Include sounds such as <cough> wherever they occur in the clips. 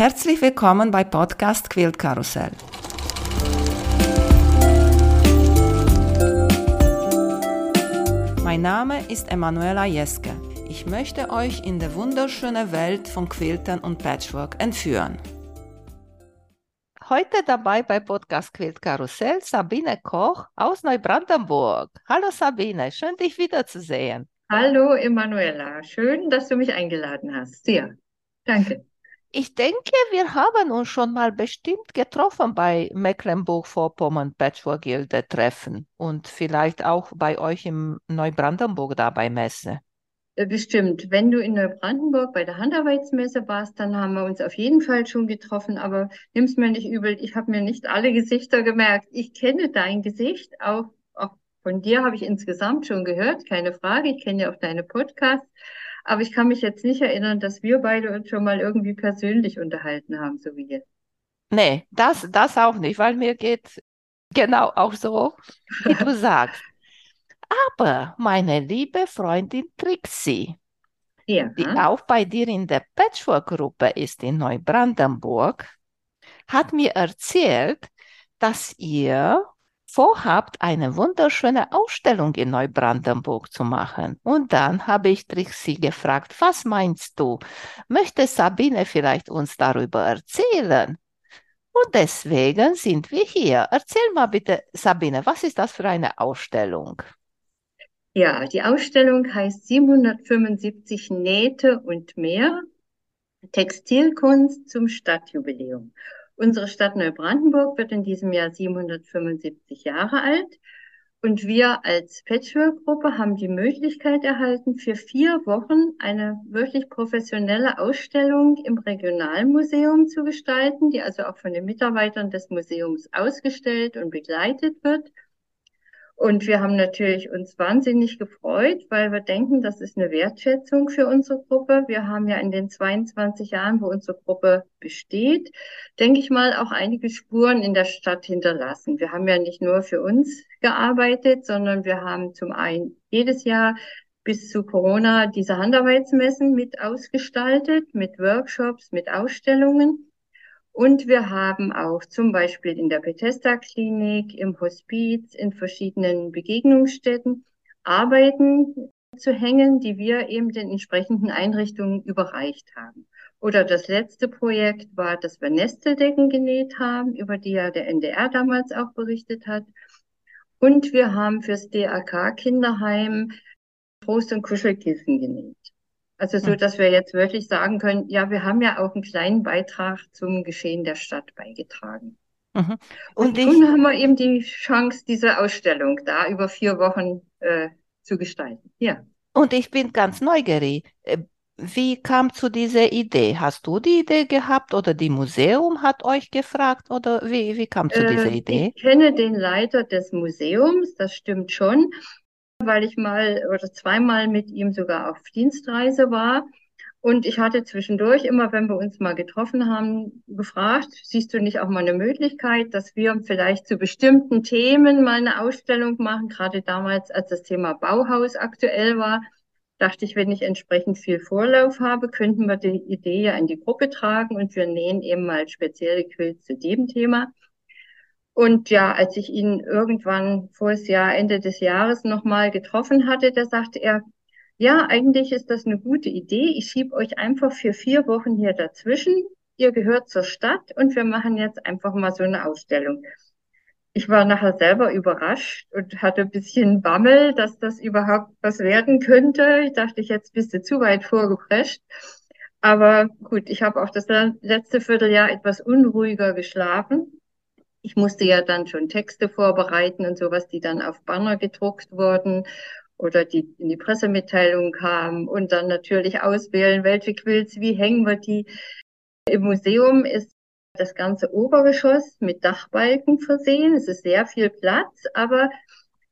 Herzlich willkommen bei Podcast Quilt Karussell. Mein Name ist Emanuela Jeske. Ich möchte euch in die wunderschöne Welt von Quiltern und Patchwork entführen. Heute dabei bei Podcast Quilt Karussell Sabine Koch aus Neubrandenburg. Hallo Sabine, schön dich wiederzusehen. Hallo Emanuela, schön, dass du mich eingeladen hast. Ja, danke. Ich denke, wir haben uns schon mal bestimmt getroffen bei Mecklenburg-Vorpommern Patchwork Gilde Treffen und vielleicht auch bei euch im Neubrandenburg da bei Messe. Äh, bestimmt. Wenn du in Neubrandenburg bei der Handarbeitsmesse warst, dann haben wir uns auf jeden Fall schon getroffen, aber nimm's mir nicht übel, ich habe mir nicht alle Gesichter gemerkt. Ich kenne dein Gesicht, auch, auch von dir habe ich insgesamt schon gehört, keine Frage. Ich kenne ja auch deine Podcasts. Aber ich kann mich jetzt nicht erinnern, dass wir beide uns schon mal irgendwie persönlich unterhalten haben, so wie jetzt. Nee, das, das auch nicht, weil mir geht genau auch so, wie du <laughs> sagst. Aber meine liebe Freundin Trixie, ja. die auch bei dir in der Patchwork-Gruppe ist in Neubrandenburg, hat mir erzählt, dass ihr vorhabt, eine wunderschöne Ausstellung in Neubrandenburg zu machen. Und dann habe ich Trixie gefragt, was meinst du? Möchte Sabine vielleicht uns darüber erzählen? Und deswegen sind wir hier. Erzähl mal bitte, Sabine, was ist das für eine Ausstellung? Ja, die Ausstellung heißt 775 Nähte und mehr. Textilkunst zum Stadtjubiläum. Unsere Stadt Neubrandenburg wird in diesem Jahr 775 Jahre alt. Und wir als Patchwork-Gruppe haben die Möglichkeit erhalten, für vier Wochen eine wirklich professionelle Ausstellung im Regionalmuseum zu gestalten, die also auch von den Mitarbeitern des Museums ausgestellt und begleitet wird. Und wir haben natürlich uns wahnsinnig gefreut, weil wir denken, das ist eine Wertschätzung für unsere Gruppe. Wir haben ja in den 22 Jahren, wo unsere Gruppe besteht, denke ich mal, auch einige Spuren in der Stadt hinterlassen. Wir haben ja nicht nur für uns gearbeitet, sondern wir haben zum einen jedes Jahr bis zu Corona diese Handarbeitsmessen mit ausgestaltet, mit Workshops, mit Ausstellungen. Und wir haben auch zum Beispiel in der Bethesda-Klinik, im Hospiz, in verschiedenen Begegnungsstätten Arbeiten zu hängen, die wir eben den entsprechenden Einrichtungen überreicht haben. Oder das letzte Projekt war, dass wir Nesteldecken genäht haben, über die ja der NDR damals auch berichtet hat. Und wir haben fürs DAK Kinderheim Trost- und Kuschelkissen genäht. Also so, hm. dass wir jetzt wirklich sagen können, ja, wir haben ja auch einen kleinen Beitrag zum Geschehen der Stadt beigetragen. Mhm. Und, und nun haben wir eben die Chance, diese Ausstellung da über vier Wochen äh, zu gestalten. Ja. Und ich bin ganz neugierig. Äh, wie kam zu dieser Idee? Hast du die Idee gehabt oder die Museum hat euch gefragt oder wie, wie kam zu dieser äh, Idee? Ich kenne den Leiter des Museums, das stimmt schon weil ich mal oder zweimal mit ihm sogar auf Dienstreise war. Und ich hatte zwischendurch immer, wenn wir uns mal getroffen haben, gefragt, siehst du nicht auch mal eine Möglichkeit, dass wir vielleicht zu bestimmten Themen mal eine Ausstellung machen? Gerade damals, als das Thema Bauhaus aktuell war, dachte ich, wenn ich entsprechend viel Vorlauf habe, könnten wir die Idee ja in die Gruppe tragen und wir nähen eben mal spezielle Quilts zu dem Thema. Und ja, als ich ihn irgendwann vor das Jahr, Ende des Jahres nochmal getroffen hatte, da sagte er, ja, eigentlich ist das eine gute Idee. Ich schiebe euch einfach für vier Wochen hier dazwischen. Ihr gehört zur Stadt und wir machen jetzt einfach mal so eine Ausstellung. Ich war nachher selber überrascht und hatte ein bisschen Bammel, dass das überhaupt was werden könnte. Ich dachte, ich jetzt bist du zu weit vorgeprescht. Aber gut, ich habe auch das letzte Vierteljahr etwas unruhiger geschlafen ich musste ja dann schon Texte vorbereiten und sowas, die dann auf Banner gedruckt wurden oder die in die Pressemitteilung kamen und dann natürlich auswählen, welche Quills, wie hängen wir die. Im Museum ist das ganze Obergeschoss mit Dachbalken versehen. Es ist sehr viel Platz, aber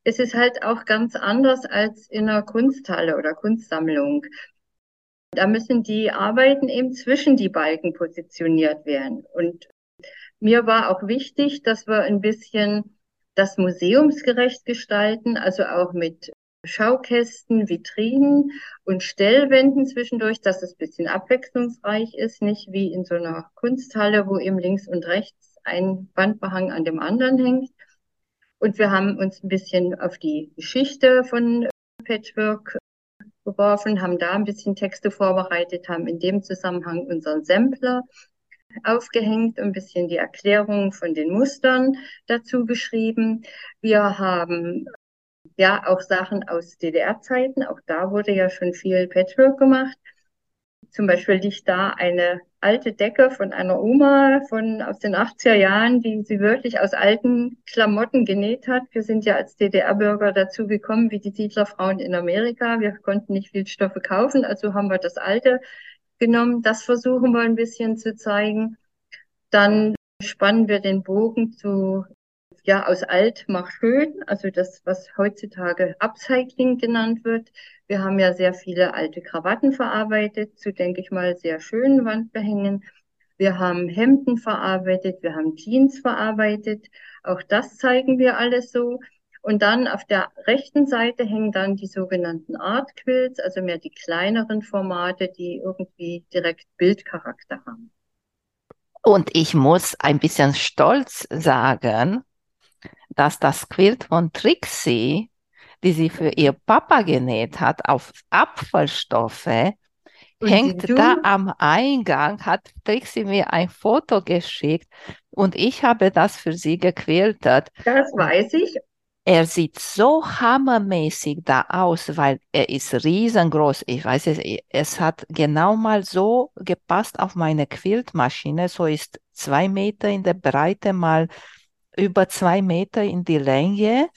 es ist halt auch ganz anders als in einer Kunsthalle oder Kunstsammlung. Da müssen die Arbeiten eben zwischen die Balken positioniert werden. Und mir war auch wichtig, dass wir ein bisschen das museumsgerecht gestalten, also auch mit Schaukästen, Vitrinen und Stellwänden zwischendurch, dass es ein bisschen abwechslungsreich ist, nicht wie in so einer Kunsthalle, wo eben links und rechts ein Wandbehang an dem anderen hängt. Und wir haben uns ein bisschen auf die Geschichte von Patchwork geworfen, haben da ein bisschen Texte vorbereitet, haben in dem Zusammenhang unseren Sampler aufgehängt, ein bisschen die Erklärung von den Mustern dazu geschrieben. Wir haben ja auch Sachen aus DDR-Zeiten, auch da wurde ja schon viel Patchwork gemacht. Zum Beispiel liegt da eine alte Decke von einer Oma von aus den 80er Jahren, die sie wirklich aus alten Klamotten genäht hat. Wir sind ja als DDR-Bürger dazu gekommen, wie die Siedlerfrauen in Amerika. Wir konnten nicht viel Stoffe kaufen, also haben wir das alte genommen. Das versuchen wir ein bisschen zu zeigen. Dann spannen wir den Bogen zu ja, aus alt mach schön, also das, was heutzutage Upcycling genannt wird. Wir haben ja sehr viele alte Krawatten verarbeitet, zu, denke ich mal, sehr schönen Wandbehängen. Wir haben Hemden verarbeitet, wir haben Jeans verarbeitet. Auch das zeigen wir alles so. Und dann auf der rechten Seite hängen dann die sogenannten Art Quilts, also mehr die kleineren Formate, die irgendwie direkt Bildcharakter haben. Und ich muss ein bisschen stolz sagen, dass das Quilt von Trixie, die sie für ihr Papa genäht hat, auf Abfallstoffe, und hängt da am Eingang, hat Trixie mir ein Foto geschickt und ich habe das für sie gequiltet. Das weiß ich. Er sieht so hammermäßig da aus, weil er ist riesengroß. Ich weiß es, es hat genau mal so gepasst auf meine Quiltmaschine. So ist zwei Meter in der Breite mal über zwei Meter in die Länge.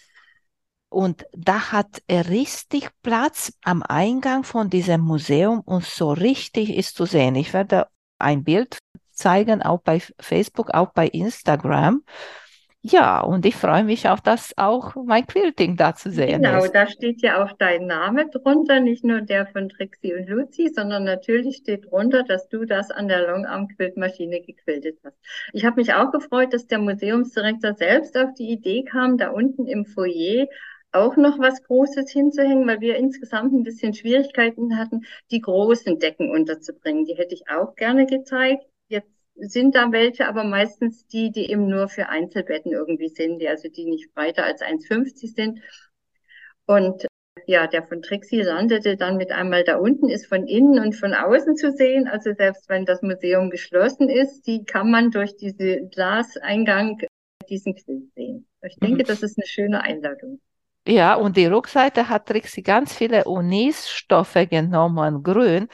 Und da hat er richtig Platz am Eingang von diesem Museum und so richtig ist zu sehen. Ich werde ein Bild zeigen, auch bei Facebook, auch bei Instagram. Ja, und ich freue mich auf das auch mein Quilting da zu sehen. Genau, ist. da steht ja auch dein Name drunter, nicht nur der von Trixie und Lucy, sondern natürlich steht drunter, dass du das an der Longarm-Quiltmaschine gequiltet hast. Ich habe mich auch gefreut, dass der Museumsdirektor selbst auf die Idee kam, da unten im Foyer auch noch was Großes hinzuhängen, weil wir insgesamt ein bisschen Schwierigkeiten hatten, die großen Decken unterzubringen. Die hätte ich auch gerne gezeigt. Sind da welche, aber meistens die, die eben nur für Einzelbetten irgendwie sind, die also die nicht breiter als 1,50 sind. Und ja, der von Trixie landete dann mit einmal da unten, ist von innen und von außen zu sehen. Also selbst wenn das Museum geschlossen ist, die kann man durch diesen Glaseingang diesen Quilt sehen. Ich denke, mhm. das ist eine schöne Einladung. Ja, und die Rückseite hat Trixie ganz viele Unisstoffe genommen, grün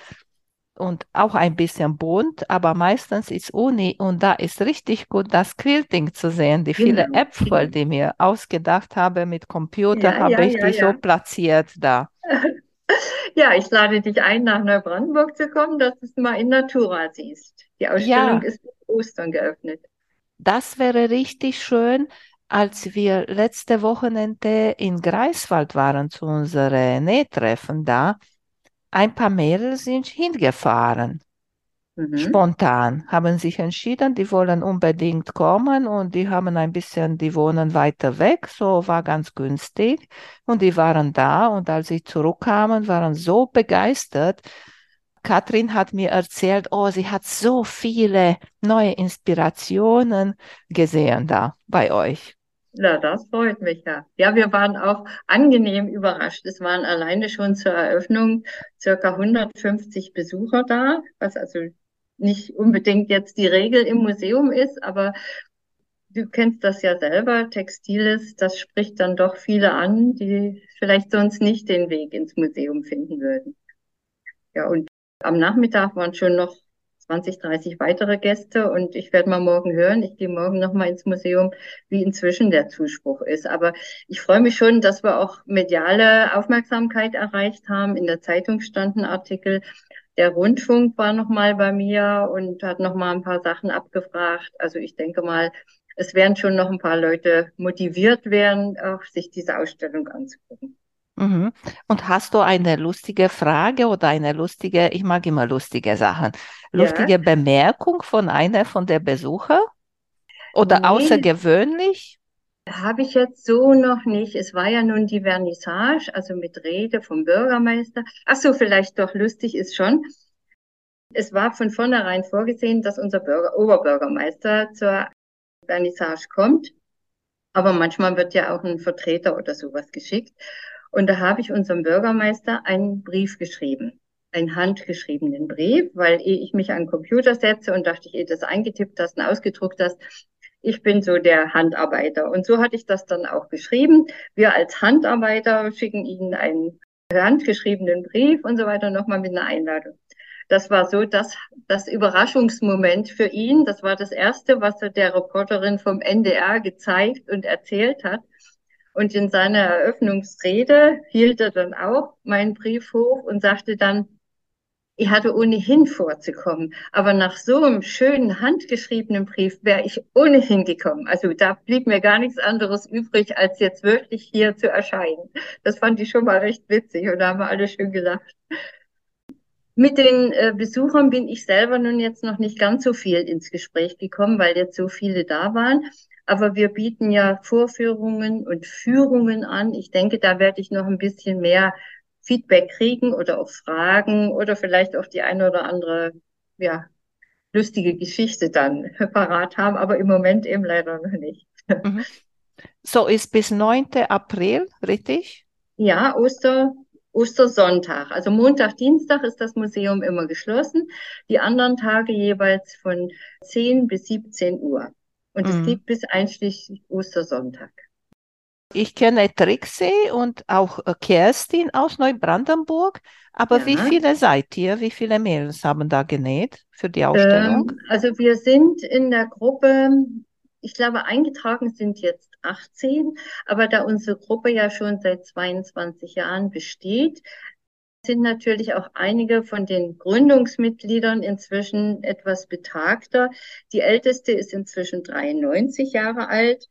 und auch ein bisschen bunt, aber meistens ist Uni und da ist richtig gut das Quilting zu sehen. Die viele genau. Äpfel, die mir ausgedacht habe mit Computer, ja, habe ja, ich ja, die so platziert da. <laughs> Ja, ich lade dich ein, nach Neubrandenburg zu kommen, dass du es mal in Natura siehst. Die Ausstellung ist bis Ostern geöffnet. Das wäre richtig schön. Als wir letzte Wochenende in Greifswald waren zu unserem Nähtreffen da, ein paar Mädels sind hingefahren. Mhm. Spontan haben sich entschieden, die wollen unbedingt kommen und die haben ein bisschen, die wohnen weiter weg, so war ganz günstig und die waren da und als sie zurückkamen, waren so begeistert. Katrin hat mir erzählt, oh, sie hat so viele neue Inspirationen gesehen da bei euch. Ja, das freut mich ja. Ja, wir waren auch angenehm überrascht. Es waren alleine schon zur Eröffnung circa 150 Besucher da, was also nicht unbedingt jetzt die Regel im Museum ist, aber du kennst das ja selber, Textiles, das spricht dann doch viele an, die vielleicht sonst nicht den Weg ins Museum finden würden. Ja, und am Nachmittag waren schon noch 20, 30 weitere Gäste und ich werde mal morgen hören. Ich gehe morgen nochmal ins Museum, wie inzwischen der Zuspruch ist. Aber ich freue mich schon, dass wir auch mediale Aufmerksamkeit erreicht haben. In der Zeitung standen Artikel. Der Rundfunk war nochmal bei mir und hat nochmal ein paar Sachen abgefragt. Also ich denke mal, es werden schon noch ein paar Leute motiviert werden, auch sich diese Ausstellung anzugucken. Mhm. Und hast du eine lustige Frage oder eine lustige, ich mag immer lustige Sachen, lustige ja. Bemerkung von einer von der Besucher? Oder nee. außergewöhnlich? Habe ich jetzt so noch nicht. Es war ja nun die Vernissage, also mit Rede vom Bürgermeister. Ach so, vielleicht doch lustig ist schon. Es war von vornherein vorgesehen, dass unser Bürger, Oberbürgermeister zur Vernissage kommt. Aber manchmal wird ja auch ein Vertreter oder sowas geschickt. Und da habe ich unserem Bürgermeister einen Brief geschrieben, einen handgeschriebenen Brief, weil ich mich an den Computer setze und dachte ich, eh das eingetippt hast und ausgedruckt hast, ich bin so der Handarbeiter. Und so hatte ich das dann auch geschrieben. Wir als Handarbeiter schicken Ihnen einen handgeschriebenen Brief und so weiter nochmal mit einer Einladung. Das war so das, das Überraschungsmoment für ihn. Das war das Erste, was er der Reporterin vom NDR gezeigt und erzählt hat. Und in seiner Eröffnungsrede hielt er dann auch meinen Brief hoch und sagte dann, ich hatte ohnehin vorzukommen, aber nach so einem schönen handgeschriebenen Brief wäre ich ohnehin gekommen. Also da blieb mir gar nichts anderes übrig, als jetzt wirklich hier zu erscheinen. Das fand ich schon mal recht witzig und da haben wir alle schön gelacht. Mit den äh, Besuchern bin ich selber nun jetzt noch nicht ganz so viel ins Gespräch gekommen, weil jetzt so viele da waren. Aber wir bieten ja Vorführungen und Führungen an. Ich denke, da werde ich noch ein bisschen mehr Feedback kriegen oder auch Fragen oder vielleicht auch die eine oder andere, ja, lustige Geschichte dann <laughs> parat haben, aber im Moment eben leider noch nicht. Mhm. So ist bis 9. April, richtig? Ja, Oster, Ostersonntag. Also Montag, Dienstag ist das Museum immer geschlossen. Die anderen Tage jeweils von 10 bis 17 Uhr. Und mhm. es geht bis einschließlich Ostersonntag. Ich kenne Trixie und auch äh, Kerstin aus Neubrandenburg. Aber ja. wie viele seid ihr? Wie viele Mädels haben da genäht für die Ausstellung? Ähm, also wir sind in der Gruppe, ich glaube, eingetragen sind jetzt 18. Aber da unsere Gruppe ja schon seit 22 Jahren besteht, sind natürlich auch einige von den Gründungsmitgliedern inzwischen etwas betagter. Die älteste ist inzwischen 93 Jahre alt.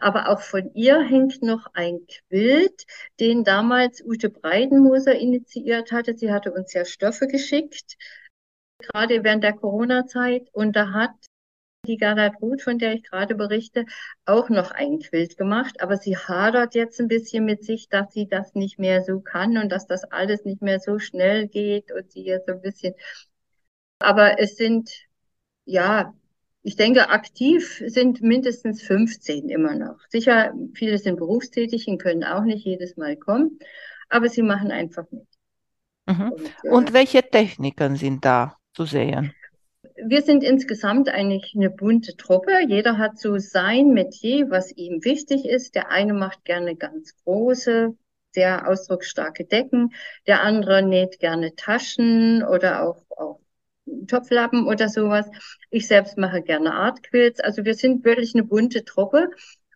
Aber auch von ihr hängt noch ein Quilt, den damals Ute Breidenmoser initiiert hatte. Sie hatte uns ja Stoffe geschickt, gerade während der Corona-Zeit. Und da hat die Gerhard Ruth, von der ich gerade berichte, auch noch ein Quilt gemacht. Aber sie hadert jetzt ein bisschen mit sich, dass sie das nicht mehr so kann und dass das alles nicht mehr so schnell geht und sie jetzt so ein bisschen. Aber es sind, ja, ich denke, aktiv sind mindestens 15 immer noch. Sicher, viele sind berufstätig und können auch nicht jedes Mal kommen, aber sie machen einfach mit. Mhm. Und, äh, und welche Techniken sind da zu sehen? Wir sind insgesamt eigentlich eine bunte Truppe. Jeder hat so sein Metier, was ihm wichtig ist. Der eine macht gerne ganz große, sehr ausdrucksstarke Decken. Der andere näht gerne Taschen oder auch, auch Topflappen oder sowas. Ich selbst mache gerne Artquilts. Also wir sind wirklich eine bunte Truppe.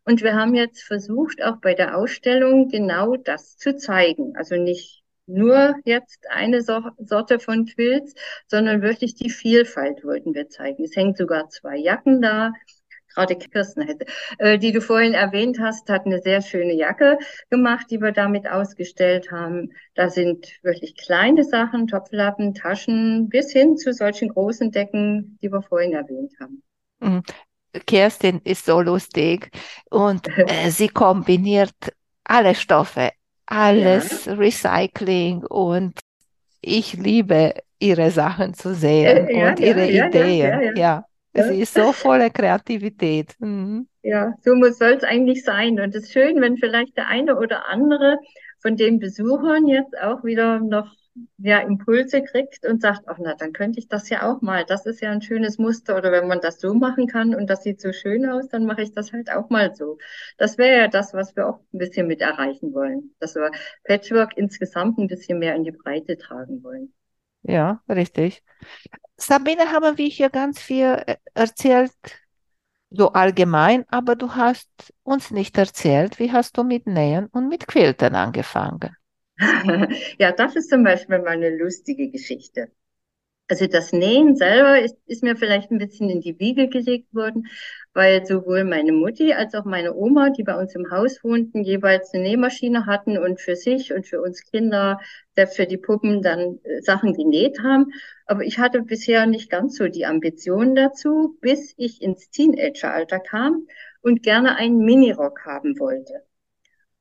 Und wir haben jetzt versucht, auch bei der Ausstellung genau das zu zeigen. Also nicht nur jetzt eine Sorte von Quilts, sondern wirklich die Vielfalt wollten wir zeigen. Es hängen sogar zwei Jacken da. Gerade Kirsten, äh, die du vorhin erwähnt hast, hat eine sehr schöne Jacke gemacht, die wir damit ausgestellt haben. Da sind wirklich kleine Sachen, Topflappen, Taschen, bis hin zu solchen großen Decken, die wir vorhin erwähnt haben. Mhm. Kerstin ist so lustig und <laughs> äh, sie kombiniert alle Stoffe, alles ja. Recycling und ich liebe ihre Sachen zu sehen ja, und ihre Ideen. Ja, sie ist so voller Kreativität. Mhm. Ja, so soll es eigentlich sein. Und es ist schön, wenn vielleicht der eine oder andere von den Besuchern jetzt auch wieder noch ja, Impulse kriegt und sagt, ach na, dann könnte ich das ja auch mal. Das ist ja ein schönes Muster. Oder wenn man das so machen kann und das sieht so schön aus, dann mache ich das halt auch mal so. Das wäre ja das, was wir auch ein bisschen mit erreichen wollen. Dass wir Patchwork insgesamt ein bisschen mehr in die Breite tragen wollen. Ja, richtig. Sabine, haben wir hier ganz viel äh, erzählt, so allgemein, aber du hast uns nicht erzählt, wie hast du mit Nähen und mit Quilten angefangen? <laughs> ja, das ist zum Beispiel mal eine lustige Geschichte. Also das Nähen selber ist, ist mir vielleicht ein bisschen in die Wiege gelegt worden, weil sowohl meine Mutti als auch meine Oma, die bei uns im Haus wohnten, jeweils eine Nähmaschine hatten und für sich und für uns Kinder, selbst für die Puppen, dann äh, Sachen genäht haben. Aber ich hatte bisher nicht ganz so die Ambitionen dazu, bis ich ins Teenageralter kam und gerne einen Minirock haben wollte.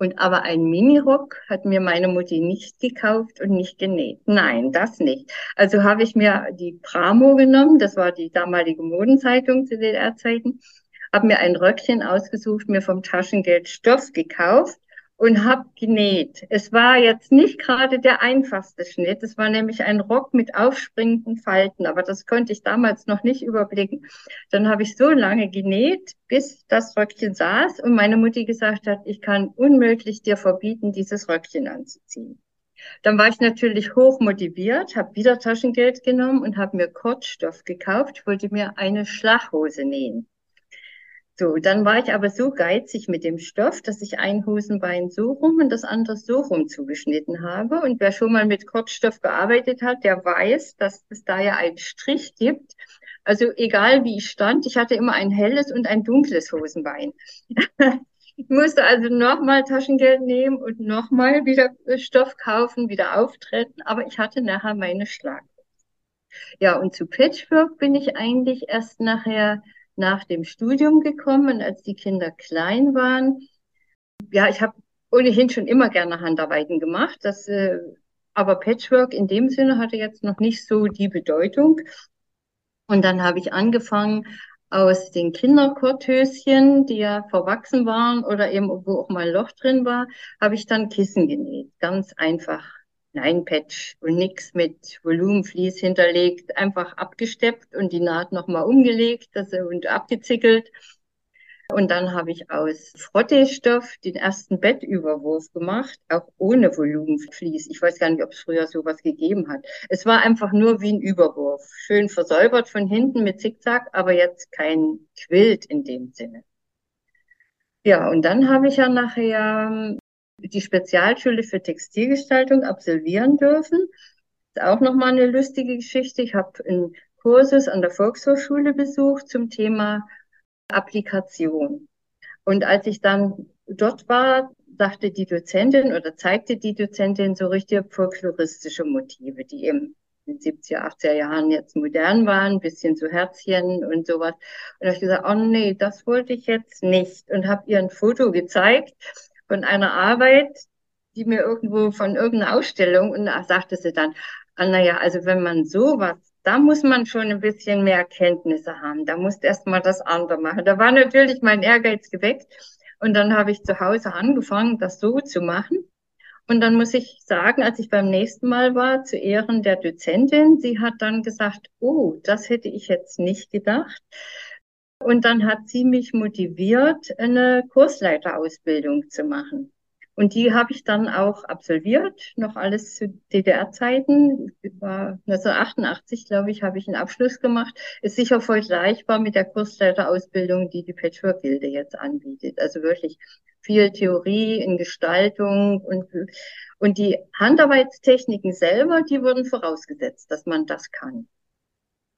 Und aber ein Minirock hat mir meine Mutti nicht gekauft und nicht genäht. Nein, das nicht. Also habe ich mir die Pramo genommen, das war die damalige Modenzeitung zu DDR-Zeiten, habe mir ein Röckchen ausgesucht, mir vom Taschengeld Stoff gekauft und habe genäht. Es war jetzt nicht gerade der einfachste Schnitt. Es war nämlich ein Rock mit aufspringenden Falten, aber das konnte ich damals noch nicht überblicken. Dann habe ich so lange genäht, bis das Röckchen saß und meine Mutti gesagt hat, ich kann unmöglich dir verbieten, dieses Röckchen anzuziehen. Dann war ich natürlich hoch motiviert, habe wieder Taschengeld genommen und habe mir Kurzstoff gekauft. Wollte mir eine Schlaghose nähen. So, dann war ich aber so geizig mit dem Stoff, dass ich ein Hosenbein so rum und das andere so rum zugeschnitten habe. Und wer schon mal mit Kurzstoff gearbeitet hat, der weiß, dass es da ja einen Strich gibt. Also egal wie ich stand, ich hatte immer ein helles und ein dunkles Hosenbein. <laughs> ich musste also nochmal Taschengeld nehmen und nochmal wieder Stoff kaufen, wieder auftreten. Aber ich hatte nachher meine Schlag. Ja, und zu Patchwork bin ich eigentlich erst nachher nach dem Studium gekommen, als die Kinder klein waren. Ja, ich habe ohnehin schon immer gerne Handarbeiten gemacht. Das, äh, aber Patchwork in dem Sinne hatte jetzt noch nicht so die Bedeutung. Und dann habe ich angefangen, aus den Kinderkorthöschen, die ja verwachsen waren oder eben wo auch mal ein Loch drin war, habe ich dann Kissen genäht. Ganz einfach Nein-Patch und nichts mit Volumenvlies hinterlegt, einfach abgesteppt und die Naht nochmal umgelegt das, und abgezickelt. Und dann habe ich aus Frotteestoff den ersten Bettüberwurf gemacht, auch ohne Volumenvlies. Ich weiß gar nicht, ob es früher sowas gegeben hat. Es war einfach nur wie ein Überwurf. Schön versäubert von hinten mit Zickzack, aber jetzt kein Quilt in dem Sinne. Ja, und dann habe ich ja nachher die Spezialschule für Textilgestaltung absolvieren dürfen. Das ist auch nochmal eine lustige Geschichte. Ich habe einen Kursus an der Volkshochschule besucht zum Thema Applikation. Und als ich dann dort war, sagte die Dozentin oder zeigte die Dozentin so richtige folkloristische Motive, die eben in den 70er, 80er Jahren jetzt modern waren, ein bisschen so Herzchen und sowas. Und da habe ich gesagt, oh nee, das wollte ich jetzt nicht. Und habe ihr ein Foto gezeigt von einer Arbeit, die mir irgendwo von irgendeiner Ausstellung und da sagte sie dann, ah, naja, also wenn man sowas, da muss man schon ein bisschen mehr Kenntnisse haben. Da muss erst mal das andere machen. Da war natürlich mein Ehrgeiz geweckt. Und dann habe ich zu Hause angefangen, das so zu machen. Und dann muss ich sagen, als ich beim nächsten Mal war, zu Ehren der Dozentin, sie hat dann gesagt, oh, das hätte ich jetzt nicht gedacht. Und dann hat sie mich motiviert, eine Kursleiterausbildung zu machen. Und die habe ich dann auch absolviert, noch alles zu DDR-Zeiten. War 1988, glaube ich, habe ich einen Abschluss gemacht. Ist sicher vergleichbar mit der Kursleiterausbildung, die die Patchwork-Gilde jetzt anbietet. Also wirklich viel Theorie in Gestaltung und, und die Handarbeitstechniken selber, die wurden vorausgesetzt, dass man das kann.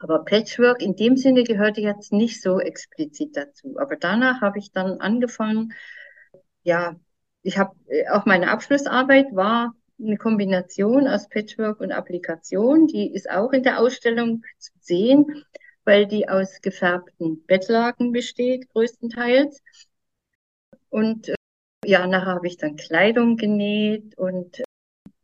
Aber Patchwork in dem Sinne gehörte jetzt nicht so explizit dazu. Aber danach habe ich dann angefangen, ja, ich habe äh, auch meine Abschlussarbeit war eine Kombination aus Patchwork und Applikation. Die ist auch in der Ausstellung zu sehen, weil die aus gefärbten Bettlaken besteht, größtenteils. Und äh, ja, nachher habe ich dann Kleidung genäht und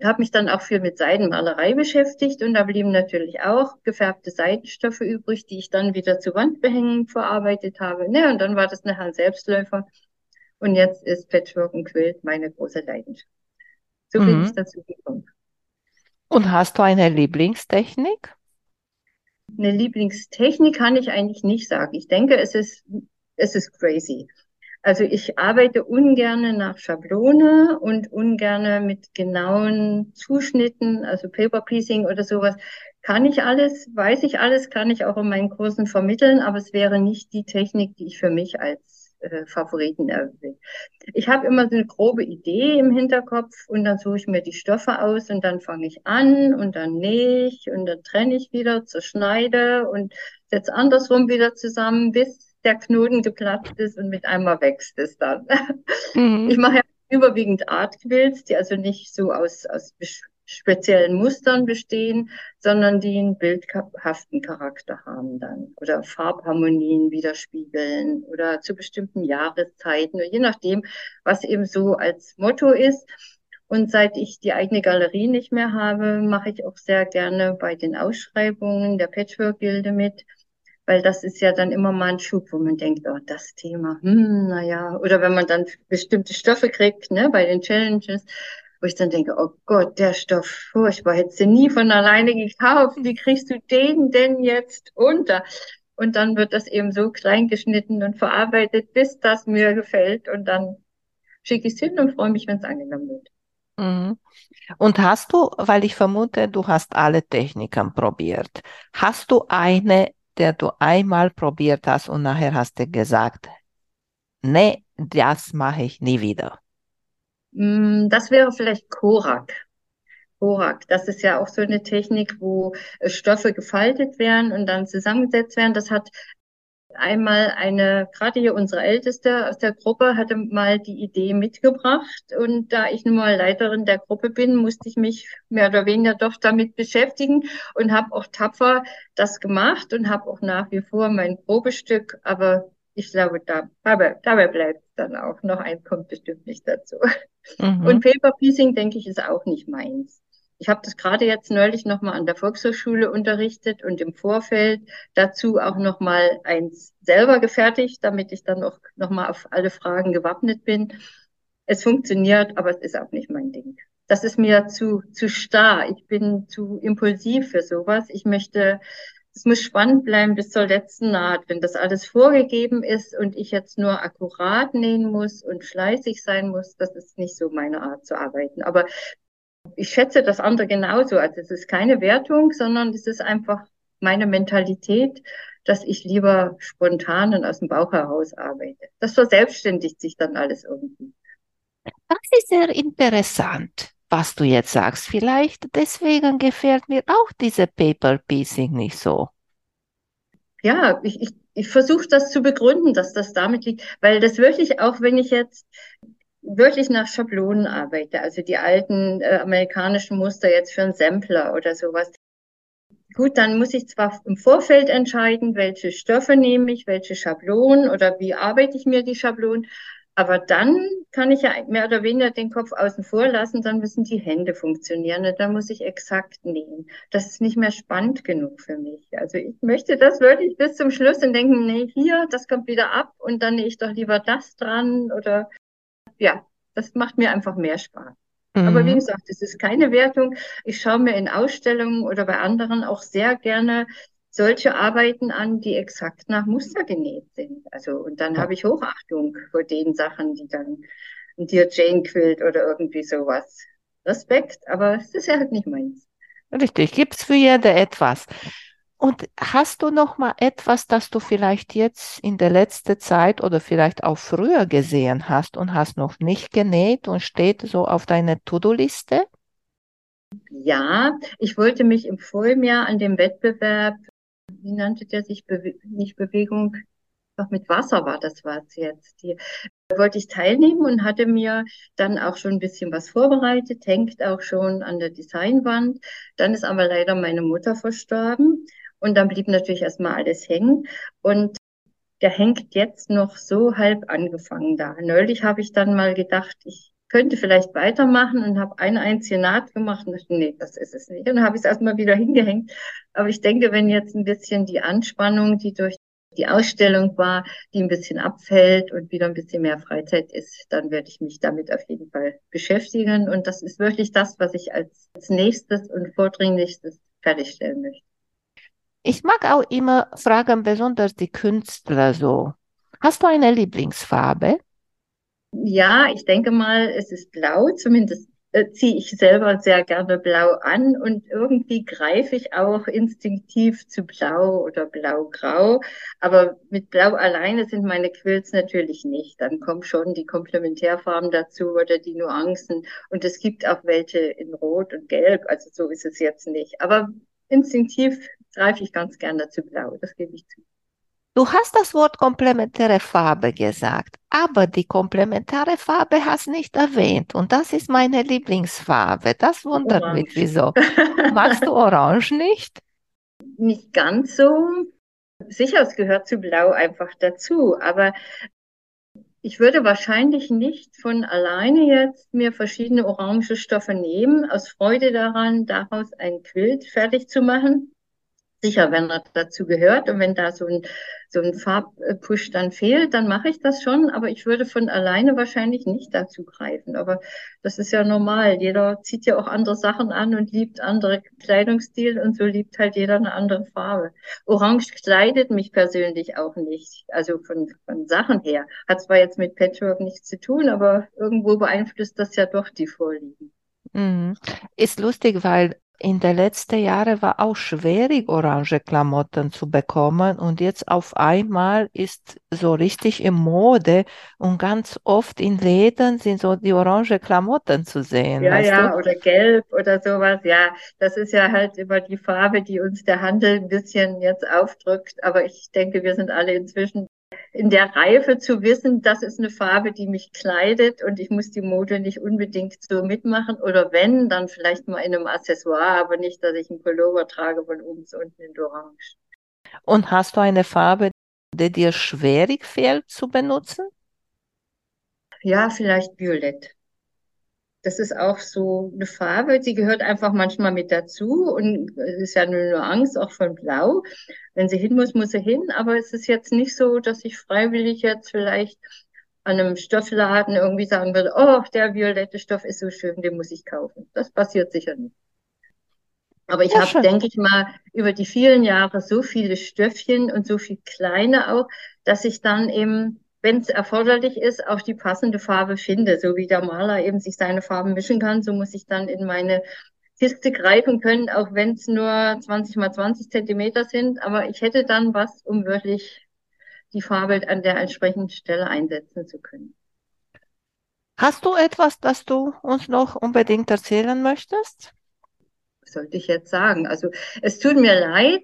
habe mich dann auch viel mit Seidenmalerei beschäftigt und da blieben natürlich auch gefärbte Seidenstoffe übrig, die ich dann wieder zu Wandbehängen verarbeitet habe. Ne, und dann war das nachher ein Selbstläufer. Und jetzt ist Patchwork und Quilt meine große Leidenschaft. So bin mhm. ich dazu gekommen. Und hast du eine Lieblingstechnik? Eine Lieblingstechnik kann ich eigentlich nicht sagen. Ich denke, es ist, es ist crazy. Also ich arbeite ungerne nach Schablone und ungerne mit genauen Zuschnitten, also Paper Piecing oder sowas. Kann ich alles, weiß ich alles, kann ich auch in meinen Kursen vermitteln, aber es wäre nicht die Technik, die ich für mich als äh, Favoriten erwählt. Ich habe immer so eine grobe Idee im Hinterkopf und dann suche ich mir die Stoffe aus und dann fange ich an und dann nähe ich und dann trenne ich wieder, zerschneide und setze andersrum wieder zusammen, bis der Knoten geplatzt ist und mit einmal wächst es dann. <laughs> Mhm. Ich mache ja überwiegend Artquills, die also nicht so aus, aus speziellen Mustern bestehen, sondern die einen bildhaften Charakter haben dann oder Farbharmonien widerspiegeln oder zu bestimmten Jahreszeiten, je nachdem, was eben so als Motto ist. Und seit ich die eigene Galerie nicht mehr habe, mache ich auch sehr gerne bei den Ausschreibungen der Patchwork-Gilde mit, weil das ist ja dann immer mal ein Schub, wo man denkt, oh, das Thema, hm, naja, oder wenn man dann bestimmte Stoffe kriegt, ne, bei den Challenges, wo ich dann denke, oh Gott, der Stoff, furchtbar, hättest du nie von alleine gekauft, wie kriegst du den denn jetzt unter? Und dann wird das eben so klein geschnitten und verarbeitet, bis das mir gefällt und dann schicke ich es hin und freue mich, wenn es angenommen wird. Mhm. Und hast du, weil ich vermute, du hast alle Techniken probiert, hast du eine, der du einmal probiert hast und nachher hast du gesagt, nee, das mache ich nie wieder? Mm, das wäre vielleicht Korak. Korak, das ist ja auch so eine Technik, wo Stoffe gefaltet werden und dann zusammengesetzt werden. Das hat einmal eine, gerade hier unsere Älteste aus der Gruppe hatte mal die Idee mitgebracht und da ich nun mal Leiterin der Gruppe bin, musste ich mich mehr oder weniger doch damit beschäftigen und habe auch tapfer das gemacht und habe auch nach wie vor mein Probestück, aber ich glaube, da, dabei, dabei bleibt dann auch. Noch ein kommt bestimmt nicht dazu. Mhm. Und Paper Piecing, denke ich, ist auch nicht meins. Ich habe das gerade jetzt neulich nochmal an der Volkshochschule unterrichtet und im Vorfeld dazu auch nochmal eins selber gefertigt, damit ich dann auch nochmal auf alle Fragen gewappnet bin. Es funktioniert, aber es ist auch nicht mein Ding. Das ist mir zu, zu starr. Ich bin zu impulsiv für sowas. Ich möchte es muss spannend bleiben bis zur letzten Naht. Wenn das alles vorgegeben ist und ich jetzt nur akkurat nähen muss und fleißig sein muss, das ist nicht so meine Art zu arbeiten. Aber ich schätze das andere genauso. Also es ist keine Wertung, sondern es ist einfach meine Mentalität, dass ich lieber spontan und aus dem Bauch heraus arbeite. Das verselbstständigt sich dann alles irgendwie. Das ist sehr interessant was du jetzt sagst. Vielleicht deswegen gefällt mir auch diese Paper Piecing nicht so. Ja, ich, ich, ich versuche das zu begründen, dass das damit liegt, weil das wirklich auch, wenn ich jetzt wirklich nach Schablonen arbeite, also die alten äh, amerikanischen Muster jetzt für einen Sampler oder sowas. Gut, dann muss ich zwar im Vorfeld entscheiden, welche Stoffe nehme ich, welche Schablonen oder wie arbeite ich mir die Schablonen, aber dann kann ich ja mehr oder weniger den Kopf außen vor lassen, dann müssen die Hände funktionieren und dann muss ich exakt nähen. Das ist nicht mehr spannend genug für mich. Also ich möchte das wirklich bis zum Schluss und denken, nee, hier, das kommt wieder ab und dann nähe ich doch lieber das dran oder ja, das macht mir einfach mehr Spaß. Mhm. Aber wie gesagt, es ist keine Wertung. Ich schaue mir in Ausstellungen oder bei anderen auch sehr gerne solche Arbeiten an, die exakt nach Muster genäht sind. Also, und dann ja. habe ich Hochachtung vor den Sachen, die dann ein Dear Jane Quilt oder irgendwie sowas. Respekt, aber es ist ja halt nicht meins. Richtig, gibt's für jede etwas. Und hast du noch mal etwas, das du vielleicht jetzt in der letzten Zeit oder vielleicht auch früher gesehen hast und hast noch nicht genäht und steht so auf deiner To-Do-Liste? Ja, ich wollte mich im Vorjahr an dem Wettbewerb wie nannte der sich, Bewe nicht Bewegung, doch mit Wasser war das was jetzt. Die wollte ich teilnehmen und hatte mir dann auch schon ein bisschen was vorbereitet, hängt auch schon an der Designwand. Dann ist aber leider meine Mutter verstorben und dann blieb natürlich erstmal alles hängen und der hängt jetzt noch so halb angefangen da. Neulich habe ich dann mal gedacht, ich könnte vielleicht weitermachen und habe eine einzige Naht gemacht und dachte, nee, das ist es nicht. Und dann habe ich es erstmal wieder <laughs> hingehängt. Aber ich denke, wenn jetzt ein bisschen die Anspannung, die durch die Ausstellung war, die ein bisschen abfällt und wieder ein bisschen mehr Freizeit ist, dann werde ich mich damit auf jeden Fall beschäftigen. Und das ist wirklich das, was ich als nächstes und vordringlichstes fertigstellen möchte. Ich mag auch immer fragen, besonders die Künstler so. Hast du eine Lieblingsfarbe? Ja, ich denke mal, es ist blau, zumindest äh, ziehe ich selber sehr gerne blau an und irgendwie greife ich auch instinktiv zu blau oder blau-grau. Aber mit blau alleine sind meine Quills natürlich nicht. Dann kommen schon die Komplementärfarben dazu oder die Nuancen. Und es gibt auch welche in Rot und Gelb. Also so ist es jetzt nicht. Aber instinktiv greife ich ganz gerne zu blau. Das gebe ich zu. Du hast das Wort komplementäre Farbe gesagt, aber die komplementäre Farbe hast nicht erwähnt und das ist meine Lieblingsfarbe. Das wundert Orange. mich, wieso. <laughs> Magst du Orange nicht? Nicht ganz so. Sicher, es gehört zu Blau einfach dazu, aber ich würde wahrscheinlich nicht von alleine jetzt mir verschiedene orange Stoffe nehmen, aus Freude daran, daraus ein Quilt fertig zu machen. Sicher, wenn er dazu gehört und wenn da so ein, so ein Farbpush dann fehlt, dann mache ich das schon, aber ich würde von alleine wahrscheinlich nicht dazu greifen. Aber das ist ja normal. Jeder zieht ja auch andere Sachen an und liebt andere Kleidungsstil und so liebt halt jeder eine andere Farbe. Orange kleidet mich persönlich auch nicht, also von, von Sachen her. Hat zwar jetzt mit Patchwork nichts zu tun, aber irgendwo beeinflusst das ja doch die Vorlieben. Mhm. Ist lustig, weil in den letzten Jahren war auch schwierig, orange Klamotten zu bekommen und jetzt auf einmal ist so richtig in Mode und ganz oft in Läden sind so die orange Klamotten zu sehen. Ja, ja, du? oder gelb oder sowas. Ja, das ist ja halt immer die Farbe, die uns der Handel ein bisschen jetzt aufdrückt. Aber ich denke, wir sind alle inzwischen in der Reife zu wissen, das ist eine Farbe, die mich kleidet und ich muss die Mode nicht unbedingt so mitmachen oder wenn, dann vielleicht mal in einem Accessoire, aber nicht, dass ich einen Pullover trage von oben bis unten in Orange. Und hast du eine Farbe, die dir schwierig fällt zu benutzen? Ja, vielleicht Violett das ist auch so eine Farbe, sie gehört einfach manchmal mit dazu und es ist ja nur Nuance auch von Blau. Wenn sie hin muss, muss sie hin, aber es ist jetzt nicht so, dass ich freiwillig jetzt vielleicht an einem Stoffladen irgendwie sagen würde, oh, der violette Stoff ist so schön, den muss ich kaufen. Das passiert sicher nicht. Aber ich ja, habe, denke ich mal, über die vielen Jahre so viele Stöffchen und so viel kleine auch, dass ich dann eben wenn es erforderlich ist, auch die passende Farbe finde. So wie der Maler eben sich seine Farben mischen kann, so muss ich dann in meine Kiste greifen können, auch wenn es nur 20 mal 20 Zentimeter sind. Aber ich hätte dann was, um wirklich die Farbe an der entsprechenden Stelle einsetzen zu können. Hast du etwas, das du uns noch unbedingt erzählen möchtest? Sollte ich jetzt sagen. Also es tut mir leid,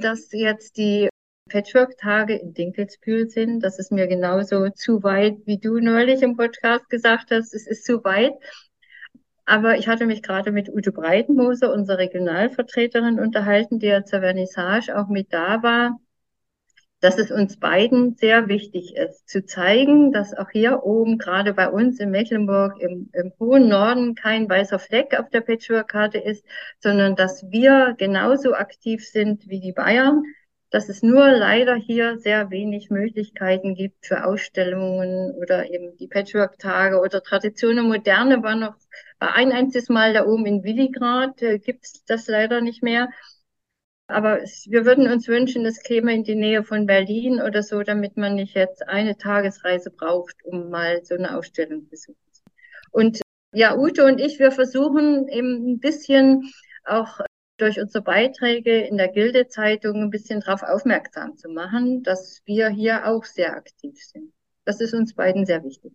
dass jetzt die Patchwork-Tage in Dinkelsbühl sind. Das ist mir genauso zu weit, wie du neulich im Podcast gesagt hast. Es ist zu weit. Aber ich hatte mich gerade mit Ute Breitenmoser, unserer Regionalvertreterin, unterhalten, die ja zur Vernissage auch mit da war, dass es uns beiden sehr wichtig ist, zu zeigen, dass auch hier oben, gerade bei uns in Mecklenburg, im, im hohen Norden, kein weißer Fleck auf der Patchwork-Karte ist, sondern dass wir genauso aktiv sind wie die Bayern, dass es nur leider hier sehr wenig Möglichkeiten gibt für Ausstellungen oder eben die Patchwork-Tage oder Tradition und Moderne war noch ein einziges Mal da oben in Willigrad, äh, gibt es das leider nicht mehr. Aber es, wir würden uns wünschen, es käme in die Nähe von Berlin oder so, damit man nicht jetzt eine Tagesreise braucht, um mal so eine Ausstellung zu besuchen. Und ja, Ute und ich, wir versuchen eben ein bisschen auch durch unsere Beiträge in der Gilde-Zeitung ein bisschen darauf aufmerksam zu machen, dass wir hier auch sehr aktiv sind. Das ist uns beiden sehr wichtig.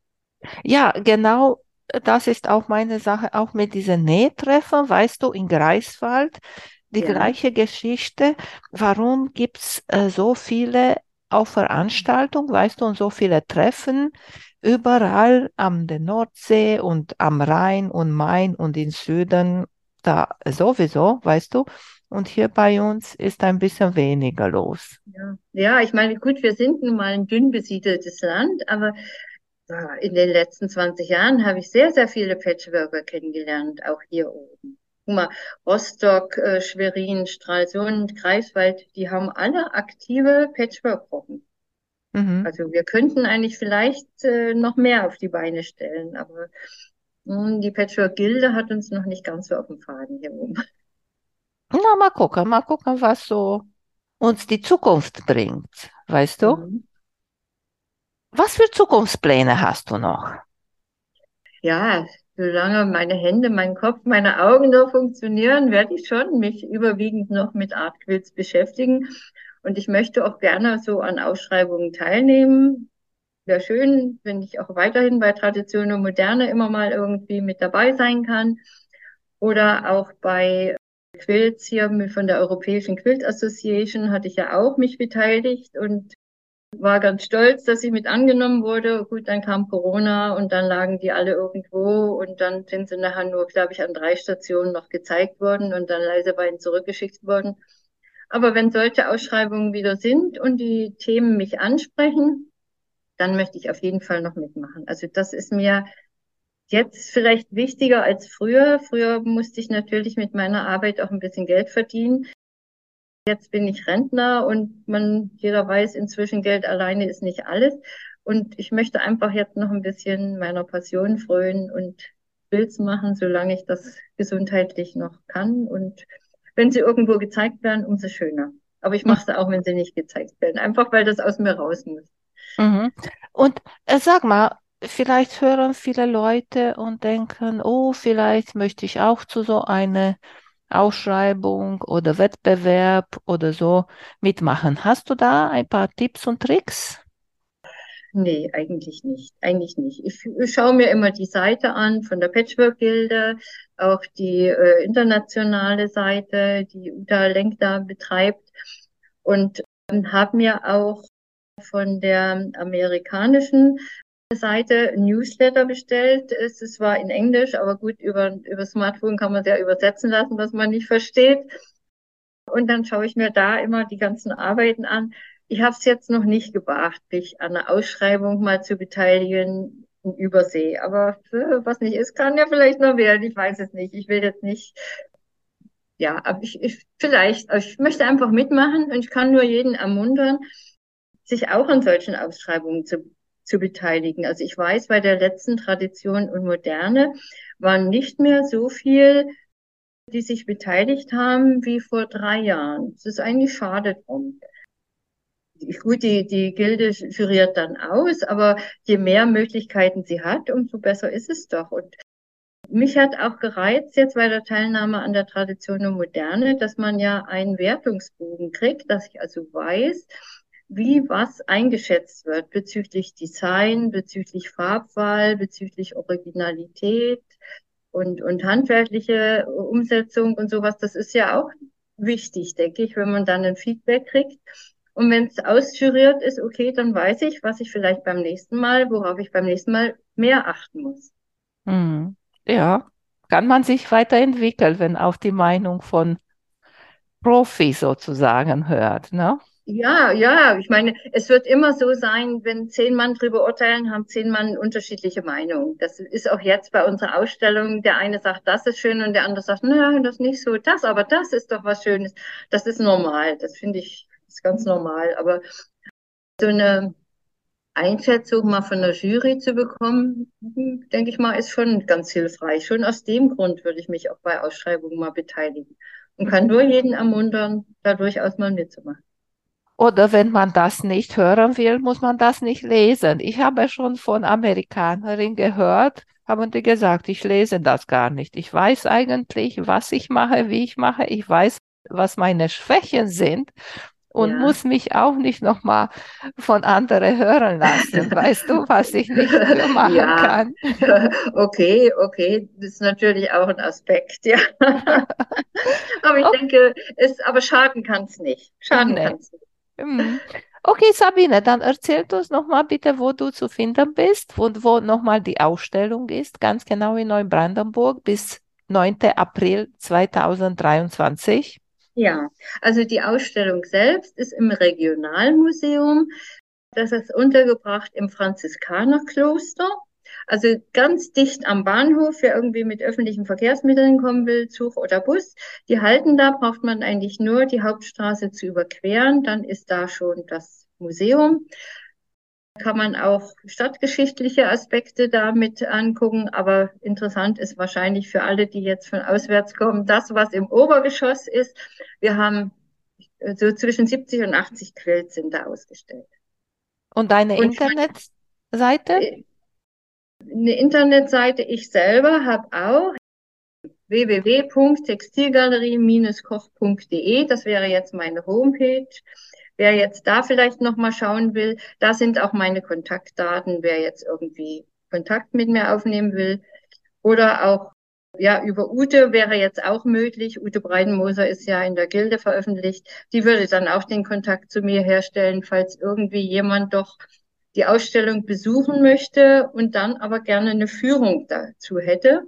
Ja, genau. Das ist auch meine Sache, auch mit diesen Nähtreffen, weißt du, in Greifswald, die ja. gleiche Geschichte. Warum gibt's äh, so viele auch Veranstaltungen, weißt du, und so viele Treffen überall am der Nordsee und am Rhein und Main und im Süden da sowieso, weißt du. Und hier bei uns ist ein bisschen weniger los. Ja, ja ich meine, gut, wir sind nun mal ein dünn besiedeltes Land, aber in den letzten 20 Jahren habe ich sehr, sehr viele Patchworker kennengelernt, auch hier oben. Guck mal, Rostock, äh, Schwerin, Stralsund, Greifswald, die haben alle aktive Patchwork-Gruppen. Mhm. Also wir könnten eigentlich vielleicht äh, noch mehr auf die Beine stellen, aber die Patchwork-Gilde hat uns noch nicht ganz so auf dem Faden hier oben. Na, mal gucken, mal gucken, was so uns die Zukunft bringt, weißt du? Mhm. Was für Zukunftspläne hast du noch? Ja, solange meine Hände, mein Kopf, meine Augen noch funktionieren, werde ich schon mich überwiegend noch mit Artquilts beschäftigen. Und ich möchte auch gerne so an Ausschreibungen teilnehmen. Wäre schön, wenn ich auch weiterhin bei Tradition und Moderne immer mal irgendwie mit dabei sein kann. Oder auch bei Quilts hier von der Europäischen Quilt Association hatte ich ja auch mich beteiligt und war ganz stolz, dass ich mit angenommen wurde. Gut, dann kam Corona und dann lagen die alle irgendwo und dann sind sie nachher nur, glaube ich, an drei Stationen noch gezeigt worden und dann leise bei ihnen zurückgeschickt worden. Aber wenn solche Ausschreibungen wieder sind und die Themen mich ansprechen, dann möchte ich auf jeden Fall noch mitmachen. Also das ist mir jetzt vielleicht wichtiger als früher. Früher musste ich natürlich mit meiner Arbeit auch ein bisschen Geld verdienen. Jetzt bin ich Rentner und man, jeder weiß inzwischen, Geld alleine ist nicht alles. Und ich möchte einfach jetzt noch ein bisschen meiner Passion frönen und Bilds machen, solange ich das gesundheitlich noch kann. Und wenn sie irgendwo gezeigt werden, umso schöner. Aber ich mache sie auch, wenn sie nicht gezeigt werden. Einfach weil das aus mir raus muss. Mhm. Und äh, sag mal, vielleicht hören viele Leute und denken, oh, vielleicht möchte ich auch zu so einer Ausschreibung oder Wettbewerb oder so mitmachen. Hast du da ein paar Tipps und Tricks? Nee, eigentlich nicht. Eigentlich nicht. Ich, ich schaue mir immer die Seite an von der Patchwork-Gilde, auch die äh, internationale Seite, die Uta Lenk da betreibt und ähm, habe mir auch von der amerikanischen Seite Newsletter bestellt. Es war in Englisch, aber gut, über, über Smartphone kann man es ja übersetzen lassen, was man nicht versteht. Und dann schaue ich mir da immer die ganzen Arbeiten an. Ich habe es jetzt noch nicht gebracht, mich an einer Ausschreibung mal zu beteiligen in Übersee. Aber was nicht ist, kann ja vielleicht noch werden. Ich weiß es nicht. Ich will jetzt nicht. Ja, aber ich, ich vielleicht, ich möchte einfach mitmachen und ich kann nur jeden ermuntern, sich auch an solchen Ausschreibungen zu zu beteiligen. Also ich weiß, bei der letzten Tradition und Moderne waren nicht mehr so viel, die sich beteiligt haben wie vor drei Jahren. Es ist eigentlich schade drum. Gut, die, die Gilde juriert dann aus, aber je mehr Möglichkeiten sie hat, umso besser ist es doch. Und mich hat auch gereizt jetzt bei der Teilnahme an der Tradition und Moderne, dass man ja einen Wertungsbogen kriegt, dass ich also weiß, wie was eingeschätzt wird bezüglich Design, bezüglich Farbwahl, bezüglich Originalität und, und handwerkliche Umsetzung und sowas. Das ist ja auch wichtig, denke ich, wenn man dann ein Feedback kriegt. Und wenn es ausjuriert ist, okay, dann weiß ich, was ich vielleicht beim nächsten Mal, worauf ich beim nächsten Mal mehr achten muss. Hm. Ja, kann man sich weiterentwickeln, wenn auf die Meinung von Profi sozusagen hört, ne? Ja, ja, ich meine, es wird immer so sein, wenn zehn Mann drüber urteilen, haben zehn Mann unterschiedliche Meinungen. Das ist auch jetzt bei unserer Ausstellung. Der eine sagt, das ist schön und der andere sagt, nein, das ist nicht so. Das, aber das ist doch was Schönes. Das ist normal. Das finde ich ist ganz normal. Aber so eine Einschätzung mal von der Jury zu bekommen, denke ich mal, ist schon ganz hilfreich. Schon aus dem Grund würde ich mich auch bei Ausschreibungen mal beteiligen und kann nur jeden ermuntern, da durchaus mal mitzumachen. Oder wenn man das nicht hören will, muss man das nicht lesen. Ich habe schon von Amerikanerinnen gehört, haben die gesagt, ich lese das gar nicht. Ich weiß eigentlich, was ich mache, wie ich mache. Ich weiß, was meine Schwächen sind und ja. muss mich auch nicht nochmal von anderen hören lassen. Weißt du, was ich nicht <laughs> machen ja. kann? <laughs> Okay, okay, das ist natürlich auch ein Aspekt, ja. <laughs> aber ich okay. denke, es, aber schaden kann es nicht. Schaden nee. kann es nicht. Mhm. Okay, Sabine, dann erzähl uns nochmal bitte, wo du zu finden bist und wo nochmal die Ausstellung ist, ganz genau in Neubrandenburg bis 9. April 2023. Ja, also die Ausstellung selbst ist im Regionalmuseum. Das ist untergebracht im Franziskanerkloster. Also ganz dicht am Bahnhof, wer irgendwie mit öffentlichen Verkehrsmitteln kommen will, Zug oder Bus, die halten da, braucht man eigentlich nur die Hauptstraße zu überqueren, dann ist da schon das Museum. Kann man auch stadtgeschichtliche Aspekte damit angucken, aber interessant ist wahrscheinlich für alle, die jetzt von auswärts kommen, das, was im Obergeschoss ist. Wir haben so zwischen 70 und 80 Quills sind da ausgestellt. Und deine Internetseite? Eine Internetseite, ich selber habe auch www.textilgalerie-koch.de. Das wäre jetzt meine Homepage. Wer jetzt da vielleicht nochmal schauen will, da sind auch meine Kontaktdaten, wer jetzt irgendwie Kontakt mit mir aufnehmen will. Oder auch, ja, über Ute wäre jetzt auch möglich. Ute Breitenmoser ist ja in der Gilde veröffentlicht. Die würde dann auch den Kontakt zu mir herstellen, falls irgendwie jemand doch die Ausstellung besuchen möchte und dann aber gerne eine Führung dazu hätte.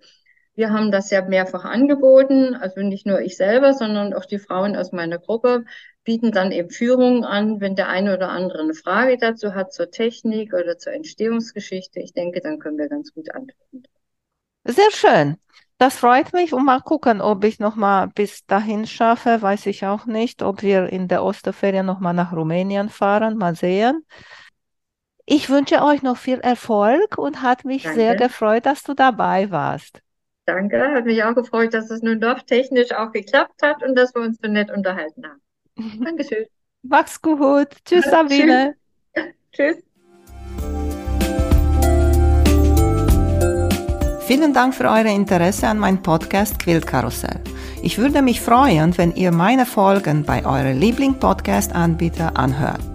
Wir haben das ja mehrfach angeboten, also nicht nur ich selber, sondern auch die Frauen aus meiner Gruppe bieten dann eben Führungen an, wenn der eine oder andere eine Frage dazu hat zur Technik oder zur Entstehungsgeschichte. Ich denke, dann können wir ganz gut antworten. Sehr schön. Das freut mich und mal gucken, ob ich noch mal bis dahin schaffe. Weiß ich auch nicht, ob wir in der Osterferien noch mal nach Rumänien fahren. Mal sehen. Ich wünsche euch noch viel Erfolg und hat mich Danke. sehr gefreut, dass du dabei warst. Danke, hat mich auch gefreut, dass es nun doch technisch auch geklappt hat und dass wir uns so nett unterhalten haben. <laughs> Dankeschön. Mach's gut. Tschüss, Sabine. <laughs> Tschüss. Vielen Dank für euer Interesse an meinem Podcast Quiltkarussell. Ich würde mich freuen, wenn ihr meine Folgen bei eurem Liebling-Podcast-Anbieter anhört.